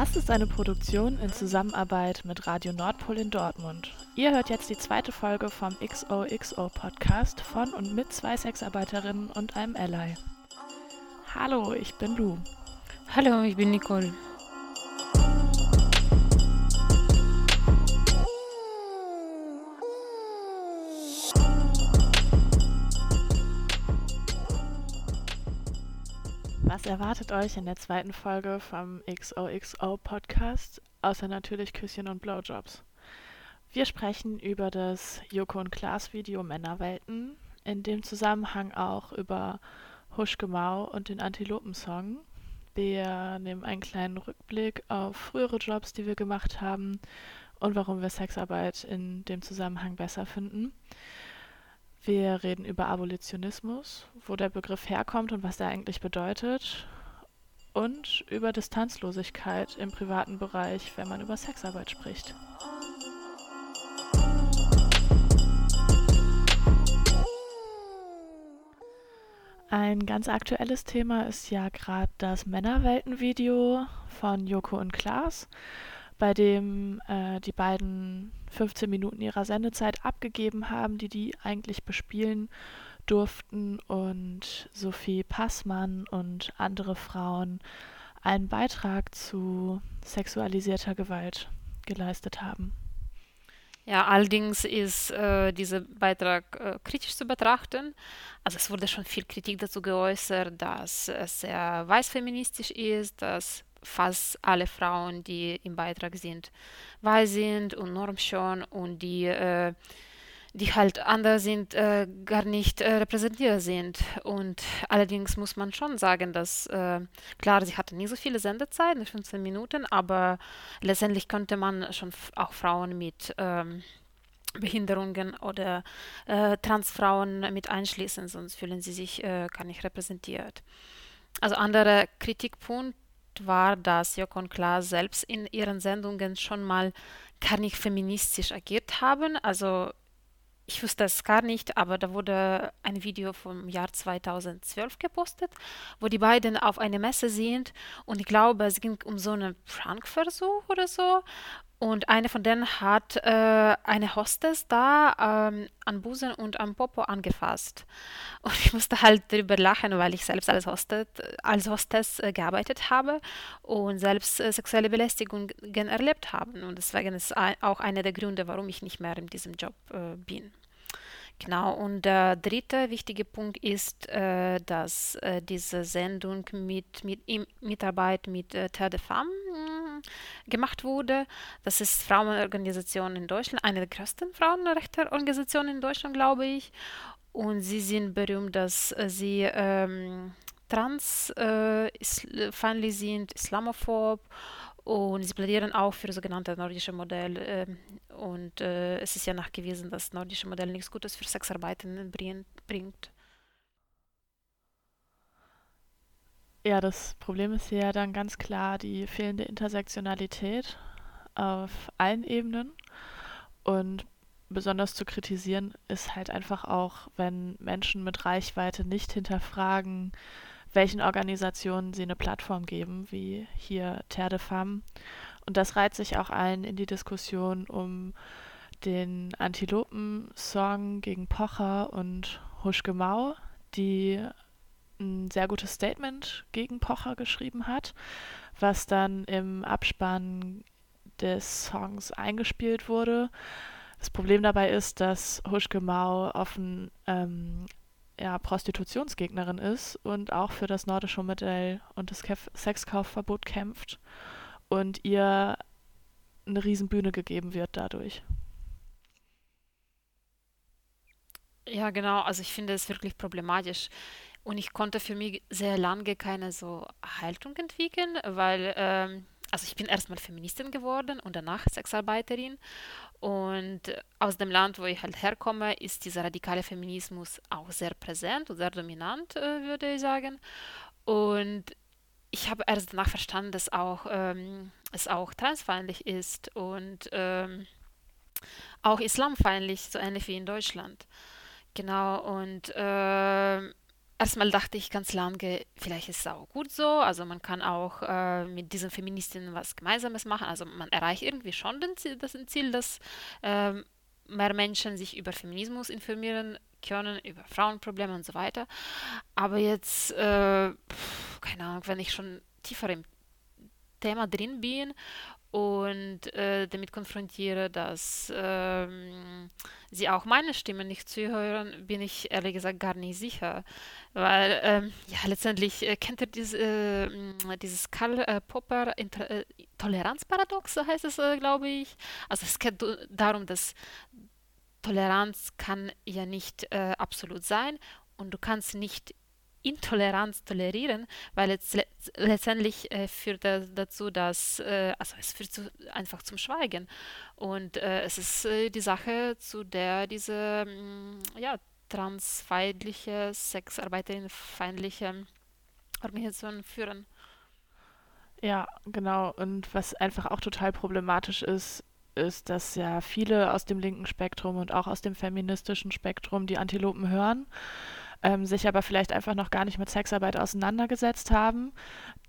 Das ist eine Produktion in Zusammenarbeit mit Radio Nordpol in Dortmund. Ihr hört jetzt die zweite Folge vom XOXO Podcast von und mit zwei Sexarbeiterinnen und einem Ally. Hallo, ich bin Lu. Hallo, ich bin Nicole. Was erwartet euch in der zweiten Folge vom XOXO Podcast, außer natürlich Küsschen und Blowjobs? Wir sprechen über das Joko und Klaas Video Männerwelten, in dem Zusammenhang auch über Huschke Mau und den Antilopen-Song. Wir nehmen einen kleinen Rückblick auf frühere Jobs, die wir gemacht haben und warum wir Sexarbeit in dem Zusammenhang besser finden. Wir reden über Abolitionismus, wo der Begriff herkommt und was er eigentlich bedeutet. Und über Distanzlosigkeit im privaten Bereich, wenn man über Sexarbeit spricht. Ein ganz aktuelles Thema ist ja gerade das Männerwelten-Video von Joko und Klaas bei dem äh, die beiden 15 Minuten ihrer Sendezeit abgegeben haben, die die eigentlich bespielen durften und Sophie Passmann und andere Frauen einen Beitrag zu sexualisierter Gewalt geleistet haben. Ja, allerdings ist äh, dieser Beitrag äh, kritisch zu betrachten. Also es wurde schon viel Kritik dazu geäußert, dass es sehr weißfeministisch ist, dass fast alle Frauen, die im Beitrag sind, weiß sind und normschön und die, äh, die halt anders sind, äh, gar nicht äh, repräsentiert sind. Und allerdings muss man schon sagen, dass, äh, klar, sie hatten nicht so viele Sendezeit, 15 Minuten, aber letztendlich könnte man schon auch Frauen mit ähm, Behinderungen oder äh, Transfrauen mit einschließen, sonst fühlen sie sich äh, gar nicht repräsentiert. Also anderer Kritikpunkt war, dass Joko und Klaas selbst in ihren Sendungen schon mal gar nicht feministisch agiert haben. Also ich wusste es gar nicht, aber da wurde ein Video vom Jahr 2012 gepostet, wo die beiden auf einer Messe sind und ich glaube, es ging um so einen Prankversuch oder so und eine von denen hat äh, eine Hostess da ähm, an Busen und am Popo angefasst. Und ich musste halt darüber lachen, weil ich selbst als Hostess, als Hostess äh, gearbeitet habe und selbst äh, sexuelle Belästigungen erlebt habe. Und deswegen ist auch einer der Gründe, warum ich nicht mehr in diesem Job äh, bin. Genau, und der dritte wichtige Punkt ist, äh, dass äh, diese Sendung mit, mit Mitarbeit mit äh, Terre de Femme gemacht wurde. Das ist Frauenorganisation in Deutschland, eine der größten Frauenrechteorganisationen in Deutschland, glaube ich. Und sie sind berühmt, dass äh, sie ähm, transfeindlich äh, sind, islamophob und sie plädieren auch für das sogenannte nordische Modell. Äh, und äh, es ist ja nachgewiesen, dass das nordische Modell nichts Gutes für Sexarbeiten bringt. Ja, das Problem ist ja dann ganz klar die fehlende Intersektionalität auf allen Ebenen. Und besonders zu kritisieren ist halt einfach auch, wenn Menschen mit Reichweite nicht hinterfragen, welchen Organisationen sie eine Plattform geben, wie hier Terre de Femme. Und das reiht sich auch ein in die Diskussion um den Antilopen-Song gegen Pocher und Huschke Mau, die ein sehr gutes Statement gegen Pocher geschrieben hat, was dann im Abspann des Songs eingespielt wurde. Das Problem dabei ist, dass Huschke Mau offen ähm, ja, Prostitutionsgegnerin ist und auch für das nordische Modell und das Sexkaufverbot kämpft und ihr eine Riesenbühne gegeben wird dadurch. Ja, genau. Also ich finde es wirklich problematisch. Und ich konnte für mich sehr lange keine so Haltung entwickeln, weil, ähm, also ich bin erstmal Feministin geworden und danach Sexarbeiterin. Und aus dem Land, wo ich halt herkomme, ist dieser radikale Feminismus auch sehr präsent und sehr dominant, äh, würde ich sagen. Und ich habe erst danach verstanden, dass auch, ähm, es auch transfeindlich ist und ähm, auch islamfeindlich, so ähnlich wie in Deutschland. Genau, und äh, erstmal dachte ich ganz lange, vielleicht ist es auch gut so. Also man kann auch äh, mit diesen Feministinnen was Gemeinsames machen. Also man erreicht irgendwie schon den Ziel, das Ziel, dass äh, mehr Menschen sich über Feminismus informieren können, über Frauenprobleme und so weiter. Aber jetzt, äh, keine Ahnung, wenn ich schon tiefer im Thema drin bin und äh, damit konfrontiere, dass ähm, sie auch meine Stimme nicht zuhören, bin ich ehrlich gesagt gar nicht sicher. Weil, ähm, ja, letztendlich äh, kennt ihr diese, äh, dieses Karl äh, Popper Inter äh, Toleranzparadox, so heißt es, äh, glaube ich. Also es geht darum, dass Toleranz kann ja nicht äh, absolut sein und du kannst nicht Intoleranz tolerieren, weil es le letztendlich äh, führt das dazu, dass, äh, also es führt zu, einfach zum Schweigen. Und äh, es ist äh, die Sache, zu der diese mh, mm, ja, transfeindliche, sexarbeiterinnenfeindliche Organisationen führen. Ja, genau. Und was einfach auch total problematisch ist, ist, dass ja viele aus dem linken Spektrum und auch aus dem feministischen Spektrum die Antilopen hören ähm, sich aber vielleicht einfach noch gar nicht mit Sexarbeit auseinandergesetzt haben.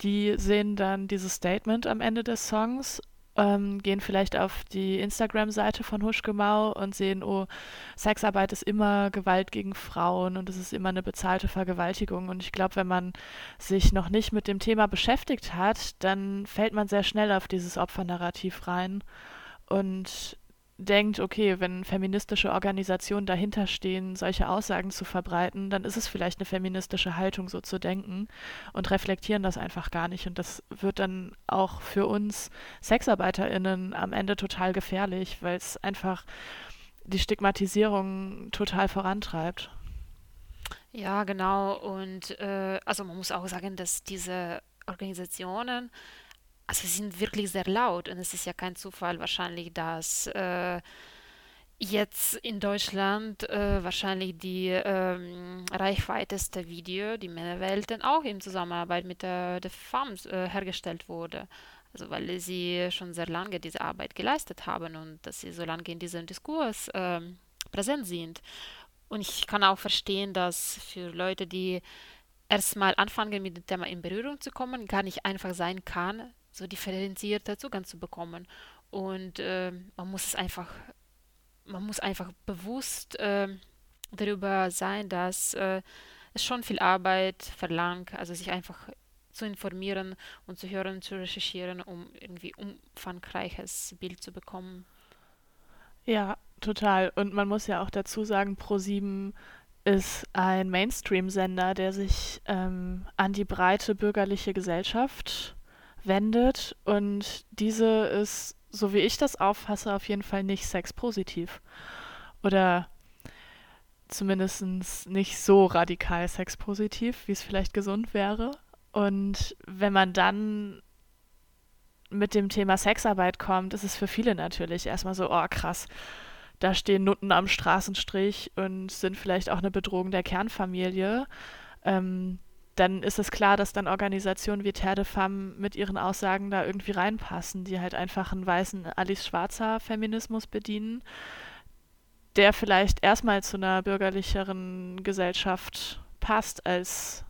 Die sehen dann dieses Statement am Ende des Songs ähm, gehen vielleicht auf die Instagram-Seite von Huschgemau und sehen, oh, Sexarbeit ist immer Gewalt gegen Frauen und es ist immer eine bezahlte Vergewaltigung. Und ich glaube, wenn man sich noch nicht mit dem Thema beschäftigt hat, dann fällt man sehr schnell auf dieses Opfernarrativ rein. Und denkt, okay, wenn feministische Organisationen dahinter stehen, solche Aussagen zu verbreiten, dann ist es vielleicht eine feministische Haltung, so zu denken und reflektieren das einfach gar nicht. Und das wird dann auch für uns SexarbeiterInnen am Ende total gefährlich, weil es einfach die Stigmatisierung total vorantreibt. Ja, genau. Und äh, also man muss auch sagen, dass diese Organisationen also sie sind wirklich sehr laut und es ist ja kein Zufall wahrscheinlich, dass äh, jetzt in Deutschland äh, wahrscheinlich die ähm, reichweiteste Video, die Männerwelten, auch in Zusammenarbeit mit der, der FAMS äh, hergestellt wurde. Also weil sie schon sehr lange diese Arbeit geleistet haben und dass sie so lange in diesem Diskurs ähm, präsent sind. Und ich kann auch verstehen, dass für Leute, die erstmal anfangen, mit dem Thema in Berührung zu kommen, gar nicht einfach sein kann, so differenzierter Zugang zu bekommen. Und äh, man muss es einfach, man muss einfach bewusst äh, darüber sein, dass äh, es schon viel Arbeit verlangt, also sich einfach zu informieren und zu hören, zu recherchieren, um irgendwie umfangreiches Bild zu bekommen. Ja, total. Und man muss ja auch dazu sagen, Pro7 ist ein Mainstream-Sender, der sich ähm, an die breite bürgerliche Gesellschaft wendet und diese ist, so wie ich das auffasse, auf jeden Fall nicht sexpositiv. Oder zumindest nicht so radikal sexpositiv, wie es vielleicht gesund wäre. Und wenn man dann mit dem Thema Sexarbeit kommt, ist es für viele natürlich erstmal so, oh krass, da stehen Nutten am Straßenstrich und sind vielleicht auch eine Bedrohung der Kernfamilie. Ähm, dann ist es klar, dass dann Organisationen wie Terre de Femme mit ihren Aussagen da irgendwie reinpassen, die halt einfach einen weißen Alice Schwarzer Feminismus bedienen, der vielleicht erstmal zu einer bürgerlicheren Gesellschaft passt als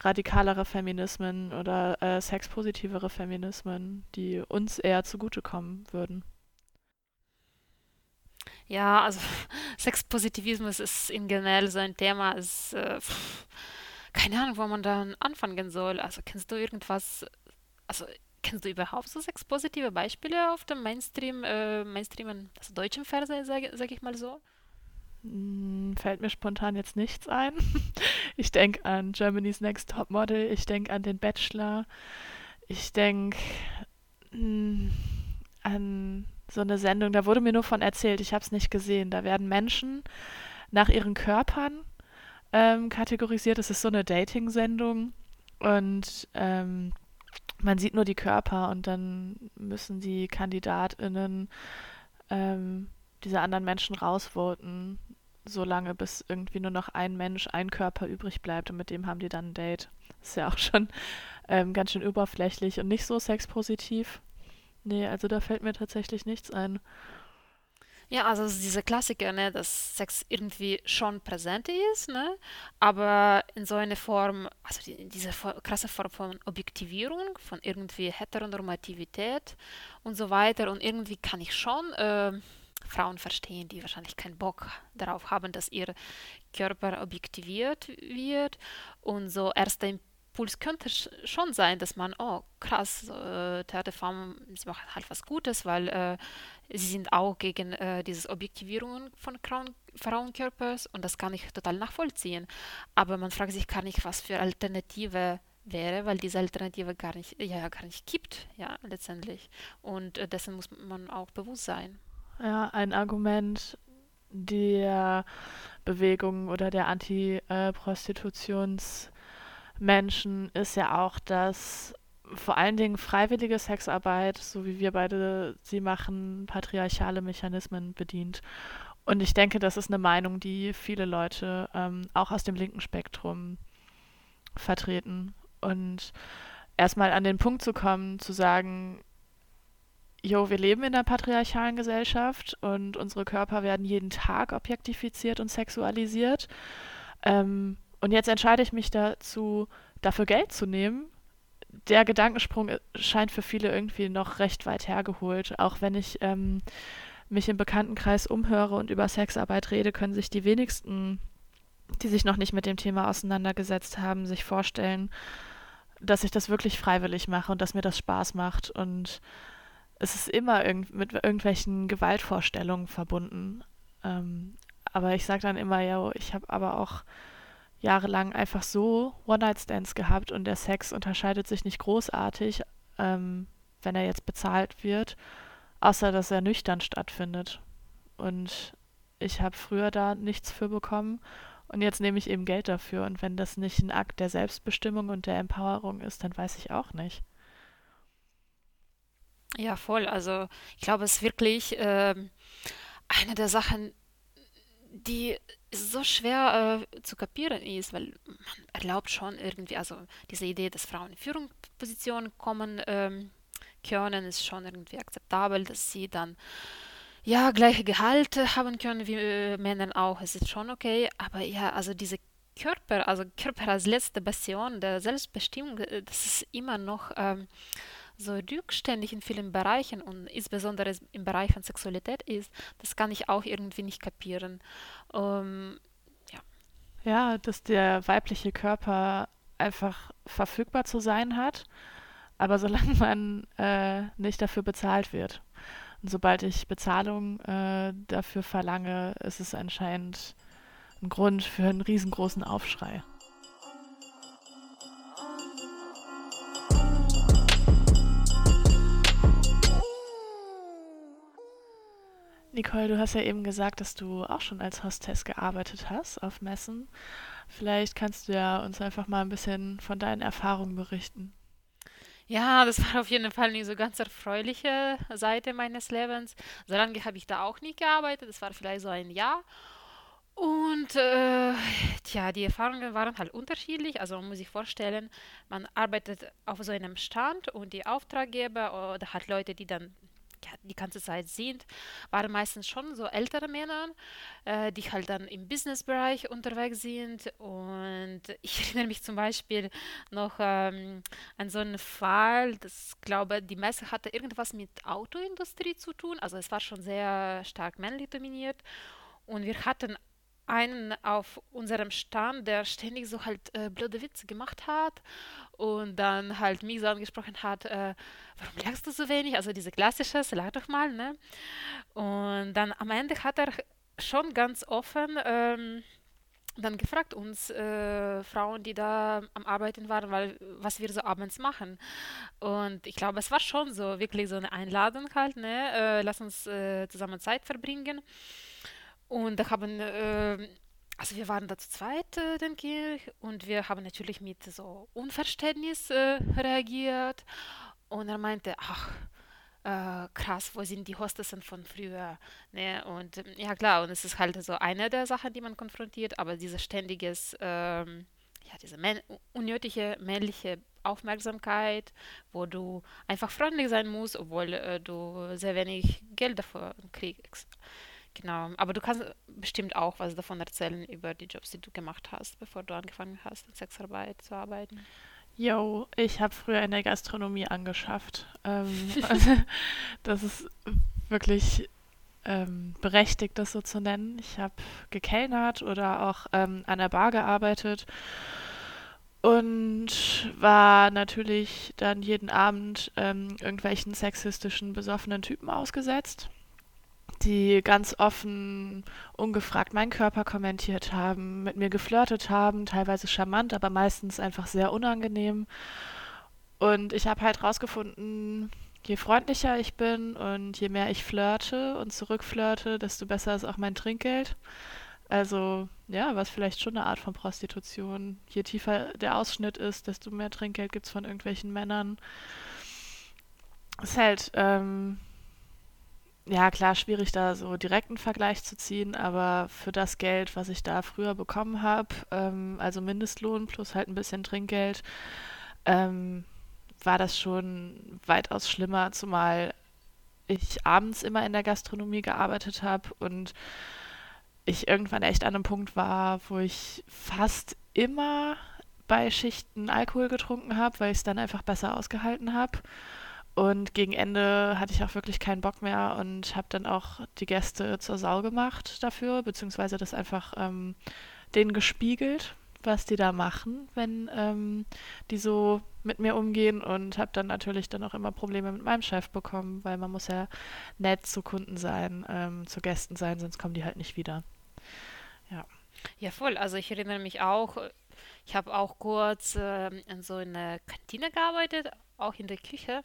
radikalere Feminismen oder äh, sexpositivere Feminismen, die uns eher zugutekommen würden. Ja, also Sexpositivismus ist in generell so ein Thema, ist äh, keine Ahnung, wo man dann anfangen soll. Also kennst du irgendwas, also kennst du überhaupt so sechs positive Beispiele auf dem Mainstream, äh, Mainstream, also deutschen Fernsehen, sage sag ich mal so? Hm, fällt mir spontan jetzt nichts ein. Ich denke an Germany's Next Top Model, ich denke an den Bachelor, ich denke hm, an so eine Sendung, da wurde mir nur von erzählt, ich habe es nicht gesehen. Da werden Menschen nach ihren Körpern ähm, kategorisiert. Es ist so eine Dating-Sendung und ähm, man sieht nur die Körper und dann müssen die KandidatInnen ähm, diese anderen Menschen rausvoten, solange bis irgendwie nur noch ein Mensch, ein Körper übrig bleibt und mit dem haben die dann ein Date. Ist ja auch schon ähm, ganz schön oberflächlich und nicht so sexpositiv. Nee, also da fällt mir tatsächlich nichts ein. Ja, also diese Klassiker, ne, dass Sex irgendwie schon präsent ist, ne, aber in so einer Form, also die, diese krasse Form von Objektivierung, von irgendwie Heteronormativität und so weiter. Und irgendwie kann ich schon äh, Frauen verstehen, die wahrscheinlich keinen Bock darauf haben, dass ihr Körper objektiviert wird und so erster Impuls könnte schon sein, dass man, oh krass, äh, Theaterform, sie machen halt was Gutes, weil äh, sie sind auch gegen äh, diese Objektivierung von Frauen, Frauenkörpers und das kann ich total nachvollziehen. Aber man fragt sich gar nicht, was für Alternative wäre, weil diese Alternative gar nicht, ja, gar nicht gibt, ja, letztendlich. Und äh, dessen muss man auch bewusst sein. Ja, ein Argument der Bewegung oder der Anti-Prostitutions- Menschen ist ja auch, dass vor allen Dingen freiwillige Sexarbeit, so wie wir beide sie machen, patriarchale Mechanismen bedient. Und ich denke, das ist eine Meinung, die viele Leute ähm, auch aus dem linken Spektrum vertreten. Und erstmal an den Punkt zu kommen, zu sagen, jo, wir leben in einer patriarchalen Gesellschaft und unsere Körper werden jeden Tag objektifiziert und sexualisiert. Ähm, und jetzt entscheide ich mich dazu, dafür Geld zu nehmen. Der Gedankensprung äh, scheint für viele irgendwie noch recht weit hergeholt. Auch wenn ich ähm, mich im Bekanntenkreis umhöre und über Sexarbeit rede, können sich die wenigsten, die sich noch nicht mit dem Thema auseinandergesetzt haben, sich vorstellen, dass ich das wirklich freiwillig mache und dass mir das Spaß macht. Und es ist immer irg mit irgendwelchen Gewaltvorstellungen verbunden. Ähm, aber ich sage dann immer, ja, ich habe aber auch jahrelang einfach so One-Night-Stands gehabt und der Sex unterscheidet sich nicht großartig, ähm, wenn er jetzt bezahlt wird, außer dass er nüchtern stattfindet. Und ich habe früher da nichts für bekommen und jetzt nehme ich eben Geld dafür. Und wenn das nicht ein Akt der Selbstbestimmung und der Empowerung ist, dann weiß ich auch nicht. Ja, voll. Also ich glaube, es ist wirklich äh, eine der Sachen, die so schwer äh, zu kapieren ist, weil man erlaubt schon irgendwie, also diese Idee, dass Frauen in Führungspositionen kommen ähm, können, ist schon irgendwie akzeptabel, dass sie dann ja gleiche Gehalte haben können wie äh, Männer auch, es ist schon okay, aber ja, also diese Körper, also Körper als letzte Bastion der Selbstbestimmung, äh, das ist immer noch ähm, so rückständig in vielen Bereichen und insbesondere im Bereich von Sexualität ist, das kann ich auch irgendwie nicht kapieren. Ähm, ja. ja, dass der weibliche Körper einfach verfügbar zu sein hat, aber solange man äh, nicht dafür bezahlt wird. Und sobald ich Bezahlung äh, dafür verlange, ist es anscheinend ein Grund für einen riesengroßen Aufschrei. Nicole, du hast ja eben gesagt, dass du auch schon als Hostess gearbeitet hast auf Messen. Vielleicht kannst du ja uns einfach mal ein bisschen von deinen Erfahrungen berichten. Ja, das war auf jeden Fall nicht so ganz erfreuliche Seite meines Lebens. So lange habe ich da auch nicht gearbeitet. Das war vielleicht so ein Jahr. Und äh, tja, die Erfahrungen waren halt unterschiedlich. Also man muss sich vorstellen, man arbeitet auf so einem Stand und die Auftraggeber oder hat Leute, die dann die ganze Zeit sind, waren meistens schon so ältere Männer, äh, die halt dann im Businessbereich unterwegs sind. Und ich erinnere mich zum Beispiel noch ähm, an so einen Fall, das glaube, die Messe hatte irgendwas mit Autoindustrie zu tun. Also es war schon sehr stark männlich dominiert. Und wir hatten einen auf unserem Stand, der ständig so halt äh, blöde Witze gemacht hat und dann halt mich so angesprochen hat, äh, warum lachst du so wenig? Also diese klassische, lach doch mal, ne? Und dann am Ende hat er schon ganz offen ähm, dann gefragt uns äh, Frauen, die da am Arbeiten waren, weil was wir so abends machen. Und ich glaube, es war schon so wirklich so eine Einladung halt, ne? Äh, lass uns äh, zusammen Zeit verbringen. Und da haben, äh, also wir waren da zu zweit, äh, denke ich, und wir haben natürlich mit so Unverständnis äh, reagiert. Und er meinte, ach, äh, krass, wo sind die Hostessen von früher? Ne? Und ähm, ja klar, und es ist halt so eine der Sachen, die man konfrontiert, aber dieses ständiges, ähm, ja, diese män unnötige männliche Aufmerksamkeit, wo du einfach freundlich sein musst, obwohl äh, du sehr wenig Geld dafür kriegst Genau, aber du kannst bestimmt auch was davon erzählen über die Jobs, die du gemacht hast, bevor du angefangen hast, in Sexarbeit zu arbeiten. Jo, ich habe früher in der Gastronomie angeschafft. Ähm, das ist wirklich ähm, berechtigt, das so zu nennen. Ich habe gekellnert oder auch ähm, an der Bar gearbeitet und war natürlich dann jeden Abend ähm, irgendwelchen sexistischen, besoffenen Typen ausgesetzt, die ganz offen, ungefragt meinen Körper kommentiert haben, mit mir geflirtet haben, teilweise charmant, aber meistens einfach sehr unangenehm. Und ich habe halt rausgefunden, je freundlicher ich bin und je mehr ich flirte und zurückflirte, desto besser ist auch mein Trinkgeld. Also, ja, was vielleicht schon eine Art von Prostitution. Je tiefer der Ausschnitt ist, desto mehr Trinkgeld gibt es von irgendwelchen Männern. Ist halt, ähm, ja, klar, schwierig da so direkten Vergleich zu ziehen, aber für das Geld, was ich da früher bekommen habe, ähm, also Mindestlohn plus halt ein bisschen Trinkgeld, ähm, war das schon weitaus schlimmer, zumal ich abends immer in der Gastronomie gearbeitet habe und ich irgendwann echt an einem Punkt war, wo ich fast immer bei Schichten Alkohol getrunken habe, weil ich es dann einfach besser ausgehalten habe. Und gegen Ende hatte ich auch wirklich keinen Bock mehr und habe dann auch die Gäste zur Sau gemacht dafür, beziehungsweise das einfach ähm, denen gespiegelt, was die da machen, wenn ähm, die so mit mir umgehen und habe dann natürlich dann auch immer Probleme mit meinem Chef bekommen, weil man muss ja nett zu Kunden sein, ähm, zu Gästen sein, sonst kommen die halt nicht wieder. Ja. Ja, voll. Also ich erinnere mich auch, ich habe auch kurz äh, in so einer Kantine gearbeitet, auch in der Küche.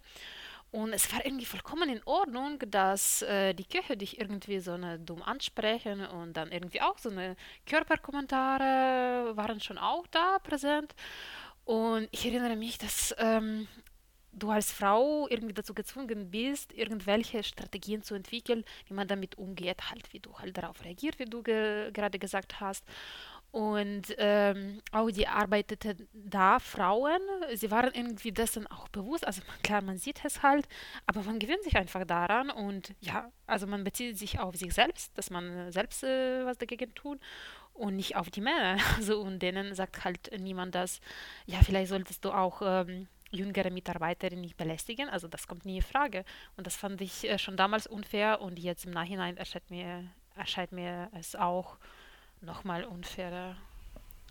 Und es war irgendwie vollkommen in Ordnung, dass äh, die Köche dich irgendwie so eine dumm ansprechen und dann irgendwie auch so eine Körperkommentare waren schon auch da präsent. Und ich erinnere mich, dass ähm, du als Frau irgendwie dazu gezwungen bist, irgendwelche Strategien zu entwickeln, wie man damit umgeht, halt wie du halt darauf reagiert, wie du ge gerade gesagt hast. Und ähm, auch die arbeiteten da Frauen, sie waren irgendwie dessen auch bewusst. Also klar, man sieht es halt, aber man gewöhnt sich einfach daran und ja, also man bezieht sich auf sich selbst, dass man selbst äh, was dagegen tut und nicht auf die Männer. Also und denen sagt halt niemand das, ja, vielleicht solltest du auch ähm, jüngere Mitarbeiterin nicht belästigen. Also das kommt nie in Frage. Und das fand ich äh, schon damals unfair und jetzt im Nachhinein erscheint mir, erscheint mir es auch nochmal unfairer.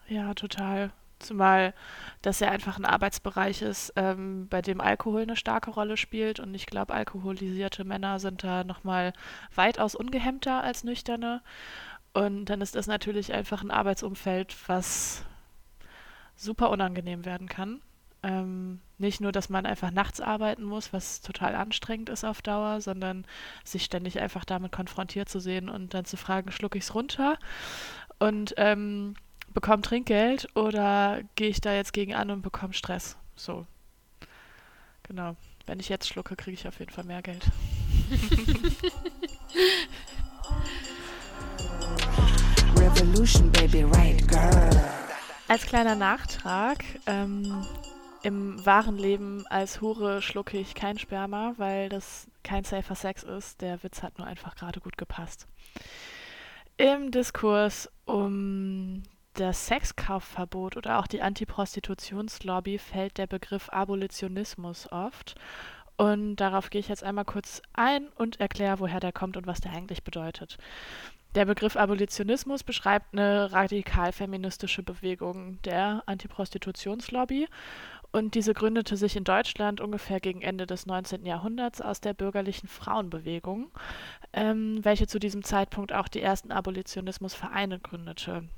Ja, total. Zumal das ja einfach ein Arbeitsbereich ist, ähm, bei dem Alkohol eine starke Rolle spielt. Und ich glaube, alkoholisierte Männer sind da nochmal weitaus ungehemmter als nüchterne. Und dann ist das natürlich einfach ein Arbeitsumfeld, was super unangenehm werden kann. Ähm, nicht nur, dass man einfach nachts arbeiten muss, was total anstrengend ist auf Dauer, sondern sich ständig einfach damit konfrontiert zu sehen und dann zu fragen, schlucke ich es runter und ähm, bekomme Trinkgeld oder gehe ich da jetzt gegen an und bekomme Stress? So. Genau. Wenn ich jetzt schlucke, kriege ich auf jeden Fall mehr Geld. Revolution, baby, right, girl. Als kleiner Nachtrag, ähm, im wahren Leben als Hure schlucke ich kein Sperma, weil das kein safer Sex ist. Der Witz hat nur einfach gerade gut gepasst. Im Diskurs um das Sexkaufverbot oder auch die Antiprostitutionslobby fällt der Begriff Abolitionismus oft. Und darauf gehe ich jetzt einmal kurz ein und erkläre, woher der kommt und was der eigentlich bedeutet. Der Begriff Abolitionismus beschreibt eine radikal feministische Bewegung der Antiprostitutionslobby und diese gründete sich in Deutschland ungefähr gegen Ende des 19. Jahrhunderts aus der bürgerlichen Frauenbewegung, ähm, welche zu diesem Zeitpunkt auch die ersten Abolitionismusvereine gründete.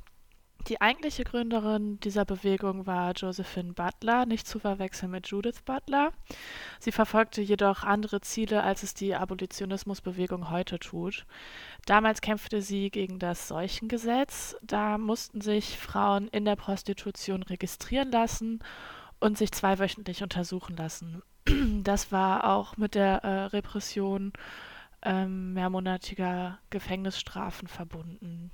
Die eigentliche Gründerin dieser Bewegung war Josephine Butler, nicht zu verwechseln mit Judith Butler. Sie verfolgte jedoch andere Ziele, als es die Abolitionismusbewegung heute tut. Damals kämpfte sie gegen das Seuchengesetz. Da mussten sich Frauen in der Prostitution registrieren lassen und sich zweiwöchentlich untersuchen lassen. Das war auch mit der äh, Repression ähm, mehrmonatiger Gefängnisstrafen verbunden.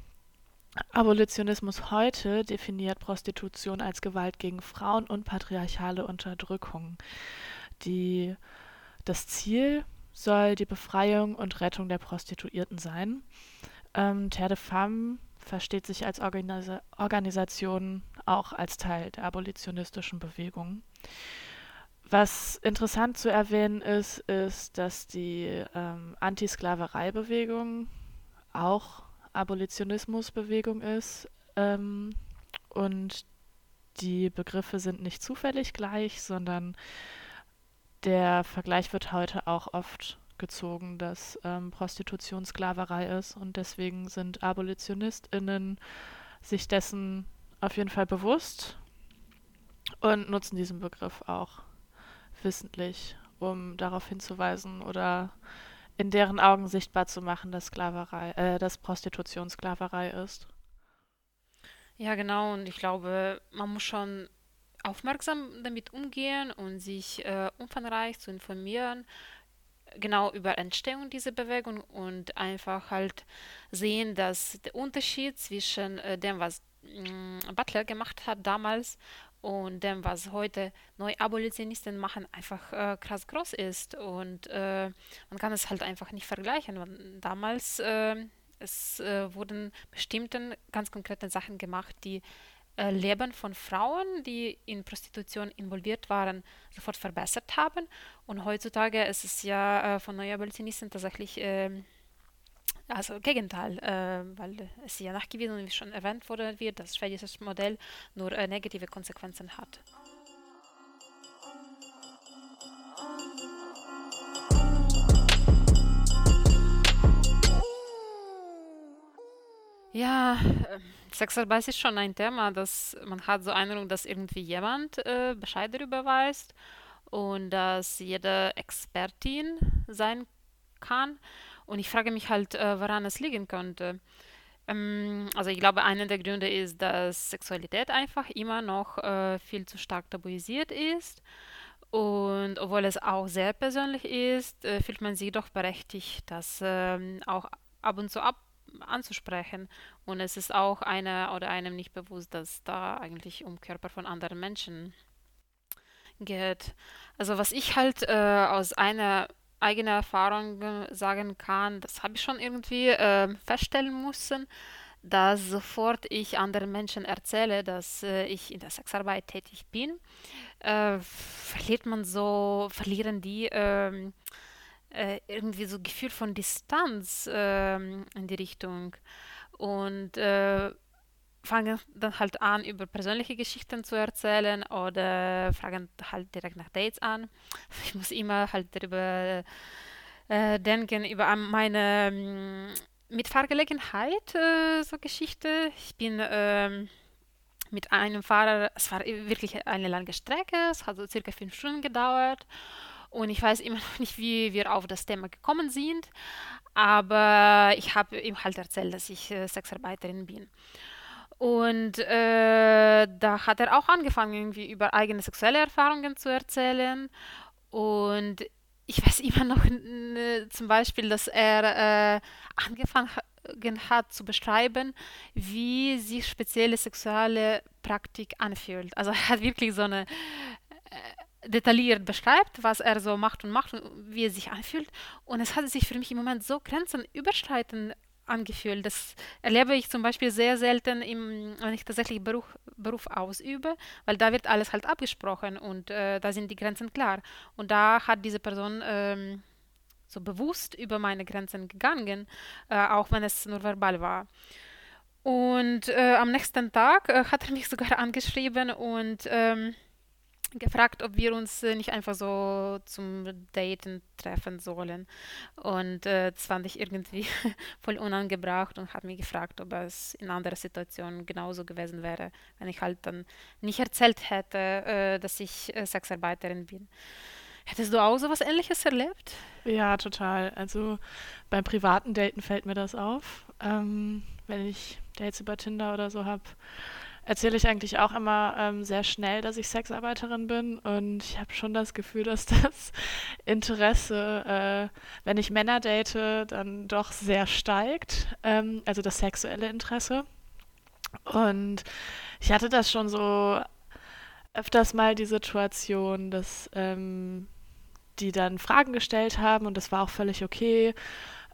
Abolitionismus heute definiert Prostitution als Gewalt gegen Frauen und patriarchale Unterdrückung. Die, das Ziel soll die Befreiung und Rettung der Prostituierten sein. Ähm, Terre de Femme versteht sich als Organisa Organisation auch als Teil der abolitionistischen Bewegung. Was interessant zu erwähnen ist, ist, dass die ähm, Antisklavereibewegung auch Abolitionismusbewegung ist ähm, und die Begriffe sind nicht zufällig gleich, sondern der Vergleich wird heute auch oft gezogen, dass ähm, Prostitution Sklaverei ist und deswegen sind AbolitionistInnen sich dessen auf jeden Fall bewusst und nutzen diesen Begriff auch wissentlich, um darauf hinzuweisen oder in deren Augen sichtbar zu machen, dass Sklaverei, äh, dass Prostitution Sklaverei ist. Ja, genau. Und ich glaube, man muss schon aufmerksam damit umgehen und sich äh, umfangreich zu informieren, genau über Entstehung dieser Bewegung und einfach halt sehen, dass der Unterschied zwischen äh, dem, was Butler gemacht hat damals und dem, was heute Neuabolitionisten machen, einfach äh, krass groß ist. Und äh, man kann es halt einfach nicht vergleichen. Damals äh, es äh, wurden bestimmte ganz konkrete Sachen gemacht, die äh, Leben von Frauen, die in Prostitution involviert waren, sofort verbessert haben. Und heutzutage ist es ja äh, von Neuabolitionisten tatsächlich ähm, also Gegenteil, äh, weil es ja nachgewiesen und wie schon erwähnt wurde, wird, dass schwedisches Modell nur äh, negative Konsequenzen hat. Ja, äh, Sexarbeit ist schon ein Thema, dass man hat so Eindruck, dass irgendwie jemand äh, Bescheid darüber weiß und dass jede Expertin sein kann. Und ich frage mich halt, äh, woran es liegen könnte. Ähm, also ich glaube, einer der Gründe ist, dass Sexualität einfach immer noch äh, viel zu stark tabuisiert ist. Und obwohl es auch sehr persönlich ist, äh, fühlt man sich doch berechtigt, das ähm, auch ab und zu ab anzusprechen. Und es ist auch einer oder einem nicht bewusst, dass da eigentlich um Körper von anderen Menschen geht. Also was ich halt äh, aus einer eigenen Erfahrung sagen kann, das habe ich schon irgendwie äh, feststellen müssen, dass sofort ich anderen Menschen erzähle, dass äh, ich in der Sexarbeit tätig bin, äh, verliert man so, verlieren die ähm, äh, irgendwie so Gefühl von Distanz äh, in die Richtung. Und äh, fangen dann halt an, über persönliche Geschichten zu erzählen oder fragen halt direkt nach Dates an. Ich muss immer halt darüber äh, denken, über meine ähm, Mitfahrgelegenheit, äh, so Geschichte. Ich bin ähm, mit einem Fahrer, es war wirklich eine lange Strecke, es hat so circa fünf Stunden gedauert und ich weiß immer noch nicht, wie wir auf das Thema gekommen sind, aber ich habe ihm halt erzählt, dass ich äh, Sexarbeiterin bin. Und äh, da hat er auch angefangen, irgendwie über eigene sexuelle Erfahrungen zu erzählen. Und ich weiß immer noch äh, zum Beispiel, dass er äh, angefangen hat zu beschreiben, wie sich spezielle sexuelle Praktik anfühlt. Also er hat wirklich so eine detailliert beschreibt, was er so macht und macht und wie er sich anfühlt. Und es hat sich für mich im Moment so grenzüberschreitend angefühlt. Das erlebe ich zum Beispiel sehr selten, im, wenn ich tatsächlich Beruf, Beruf ausübe, weil da wird alles halt abgesprochen und äh, da sind die Grenzen klar. Und da hat diese Person ähm, so bewusst über meine Grenzen gegangen, äh, auch wenn es nur verbal war. Und äh, am nächsten Tag äh, hat er mich sogar angeschrieben und ähm, gefragt, ob wir uns äh, nicht einfach so zum Daten treffen sollen. Und äh, das fand ich irgendwie voll unangebracht und habe mich gefragt, ob es in anderen Situationen genauso gewesen wäre, wenn ich halt dann nicht erzählt hätte, äh, dass ich äh, Sexarbeiterin bin. Hättest du auch so was Ähnliches erlebt? Ja, total. Also beim privaten Daten fällt mir das auf. Ähm, wenn ich Dates über Tinder oder so habe, erzähle ich eigentlich auch immer ähm, sehr schnell, dass ich Sexarbeiterin bin. Und ich habe schon das Gefühl, dass das Interesse, äh, wenn ich Männer date, dann doch sehr steigt. Ähm, also das sexuelle Interesse. Und ich hatte das schon so öfters mal die Situation, dass ähm, die dann Fragen gestellt haben und das war auch völlig okay.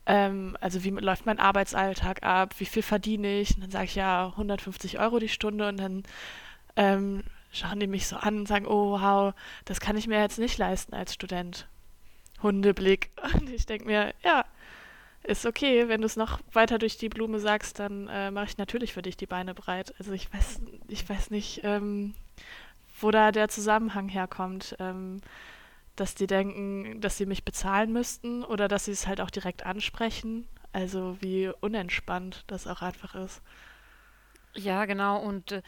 Ähm, also wie läuft mein Arbeitsalltag ab, wie viel verdiene ich? Und dann sage ich ja 150 Euro die Stunde und dann ähm, schauen die mich so an und sagen, oh wow, das kann ich mir jetzt nicht leisten als Student. Hundeblick. Und ich denke mir, ja, ist okay, wenn du es noch weiter durch die Blume sagst, dann äh, mache ich natürlich für dich die Beine breit. Also ich weiß, ich weiß nicht, ähm, wo da der Zusammenhang herkommt, ähm, dass die denken, dass sie mich bezahlen müssten oder dass sie es halt auch direkt ansprechen. Also wie unentspannt das auch einfach ist. Ja, genau. Und äh,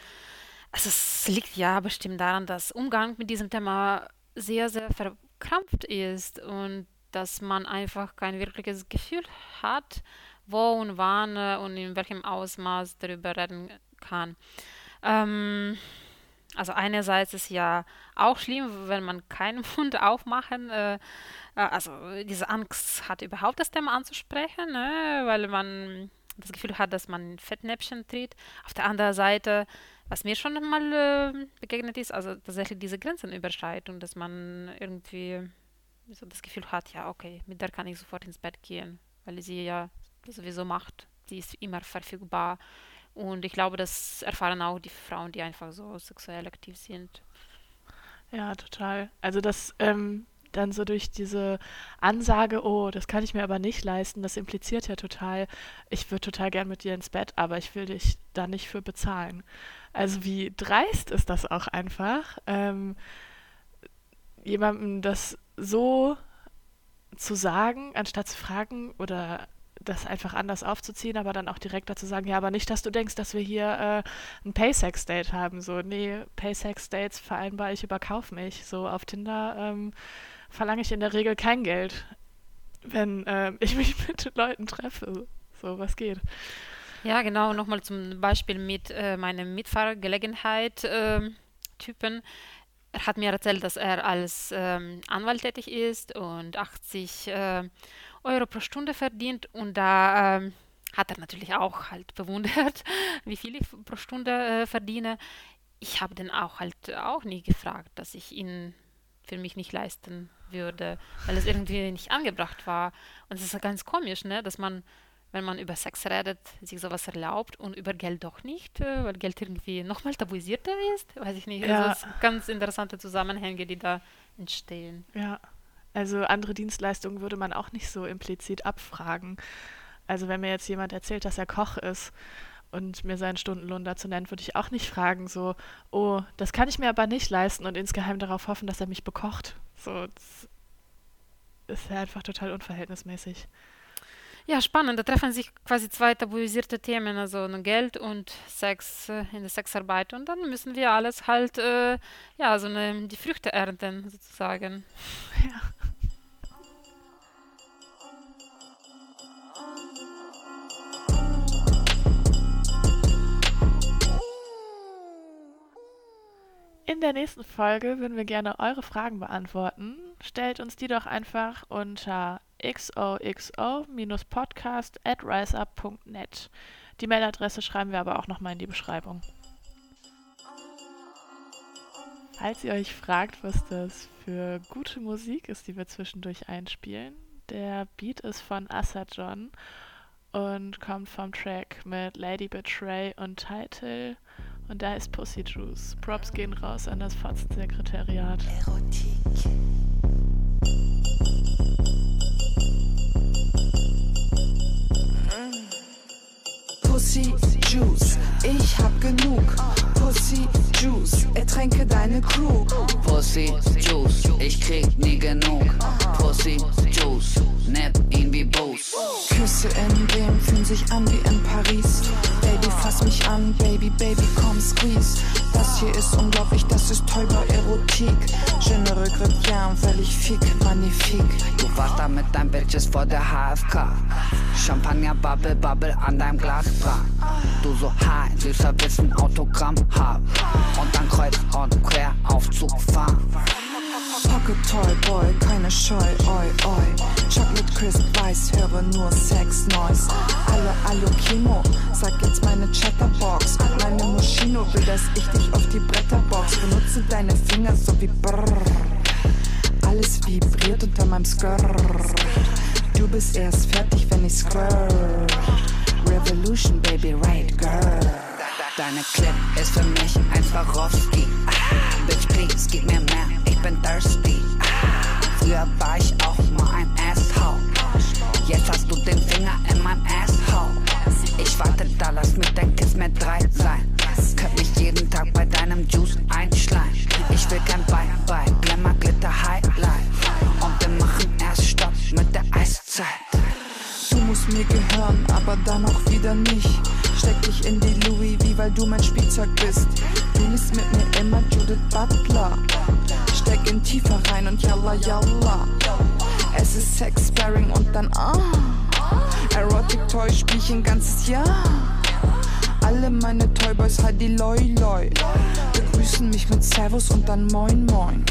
also es liegt ja bestimmt daran, dass Umgang mit diesem Thema sehr, sehr verkrampft ist und dass man einfach kein wirkliches Gefühl hat, wo und wann äh, und in welchem Ausmaß darüber reden kann. Ähm, also einerseits ist ja auch schlimm, wenn man keinen Mund aufmachen, äh, äh, also diese Angst hat überhaupt das Thema anzusprechen, ne, weil man das Gefühl hat, dass man in Fettnäpfchen tritt. Auf der anderen Seite, was mir schon mal äh, begegnet ist, also tatsächlich diese Grenzenüberschreitung, dass man irgendwie so das Gefühl hat, ja, okay, mit der kann ich sofort ins Bett gehen, weil sie ja sowieso macht. Die ist immer verfügbar. Und ich glaube, das erfahren auch die Frauen, die einfach so sexuell aktiv sind. Ja, total. Also das ähm, dann so durch diese Ansage, oh, das kann ich mir aber nicht leisten, das impliziert ja total, ich würde total gern mit dir ins Bett, aber ich will dich da nicht für bezahlen. Also wie dreist ist das auch einfach, ähm, jemandem das so zu sagen, anstatt zu fragen oder das einfach anders aufzuziehen, aber dann auch direkt dazu sagen, ja, aber nicht, dass du denkst, dass wir hier äh, ein Paysex-Date haben. So, nee, Paysex-Dates vereinbare ich über Kauf mich. So, auf Tinder ähm, verlange ich in der Regel kein Geld, wenn äh, ich mich mit Leuten treffe. So, was geht. Ja, genau. Nochmal zum Beispiel mit äh, meinem Mitfahrgelegenheit-Typen. Ähm, er hat mir erzählt, dass er als ähm, Anwalt tätig ist und 80 äh, Euro pro Stunde verdient. Und da ähm, hat er natürlich auch halt bewundert, wie viel ich pro Stunde äh, verdiene. Ich habe den auch halt auch nie gefragt, dass ich ihn für mich nicht leisten würde, weil es irgendwie nicht angebracht war. Und es ist ja ganz komisch, ne, dass man wenn man über Sex redet, sich sowas erlaubt und über Geld doch nicht, äh, weil Geld irgendwie nochmal tabuisierter ist. Weiß ich nicht. Also ja. Also ganz interessante Zusammenhänge, die da entstehen. Ja. Also andere Dienstleistungen würde man auch nicht so implizit abfragen. Also wenn mir jetzt jemand erzählt, dass er Koch ist und mir seinen Stundenlohn dazu nennt, würde ich auch nicht fragen, so, oh, das kann ich mir aber nicht leisten und insgeheim darauf hoffen, dass er mich bekocht. So, das ist ja einfach total unverhältnismäßig. Ja, spannend. Da treffen sich quasi zwei tabuisierte Themen, also Geld und Sex äh, in der Sexarbeit. Und dann müssen wir alles halt, äh, ja, so eine, die Früchte ernten, sozusagen. Ja. In der nächsten Folge würden wir gerne eure Fragen beantworten. Stellt uns die doch einfach unter xoxo-podcast at riseup.net. Die Mailadresse schreiben wir aber auch nochmal in die Beschreibung. Falls ihr euch fragt, was das für gute Musik ist, die wir zwischendurch einspielen, der Beat ist von Assa John und kommt vom Track mit Lady Betray und Title. Und da ist Pussy Juice. Props gehen raus an das Fotzen-Sekretariat. Erotik. Pussy Juice, ich hab genug. Pussy Juice, ertränke deine Crew. Pussy Juice, ich krieg nie genug. Pussy Juice, nepp ihn wie Boost. Küsse in dem fühlen sich an wie in Paris. Baby, fass mich an, Baby, Baby, komm, squeeze. Das hier ist unglaublich, das ist tollbar Erotik. Je ne regrette rien, weil ich fick, magnifique. Du warst da mit deinem Bitches vor der HFK. Champagner, Bubble, Bubble an deinem Glasbrand. Du so high, süßer Wissen, Autogramm hab. Und dann kreuz und quer Aufzug fahren. Pocket Toy Boy, keine Scheu, oi, oi. Chocolate Crisp Weiß, höre nur Sex Noise. Hallo, hallo Kimo, sag jetzt meine Chatterbox. Meine Moschino will, dass ich dich auf die Bretterbox benutze deine Finger so wie brrr. Alles vibriert unter meinem Skirt. Du bist erst fertig, wenn ich squirt. Revolution, baby, right, girl. Deine Clip ist für mich ein Swarovski. Bitch, please, gib mir mehr, ich bin thirsty. Früher war ich auch mal ein Asshole. Jetzt hast du den Finger in meinem Asshole. Ich warte da, lass mich dein Kiss mit drei sein. Könnt mich jeden Tag bei deinem Juice einschleimen. Ich will kein Bye-Bye, Glamour, Glitter, Highlight. Und wir machen erst Stopp mit der Eiszeit. Du musst mir gehören, aber dann auch wieder nicht. Steck dich in die Louis, wie weil du mein Spielzeug bist. Du liest mit mir immer Judith Butler. Rein und yalla yalla. Es ist Sex Sparring und dann ah. Erotic Toy spiel ich ein ganzes Jahr. Alle meine Toyboys die Loi Loi. Begrüßen mich mit Servus und dann Moin Moin.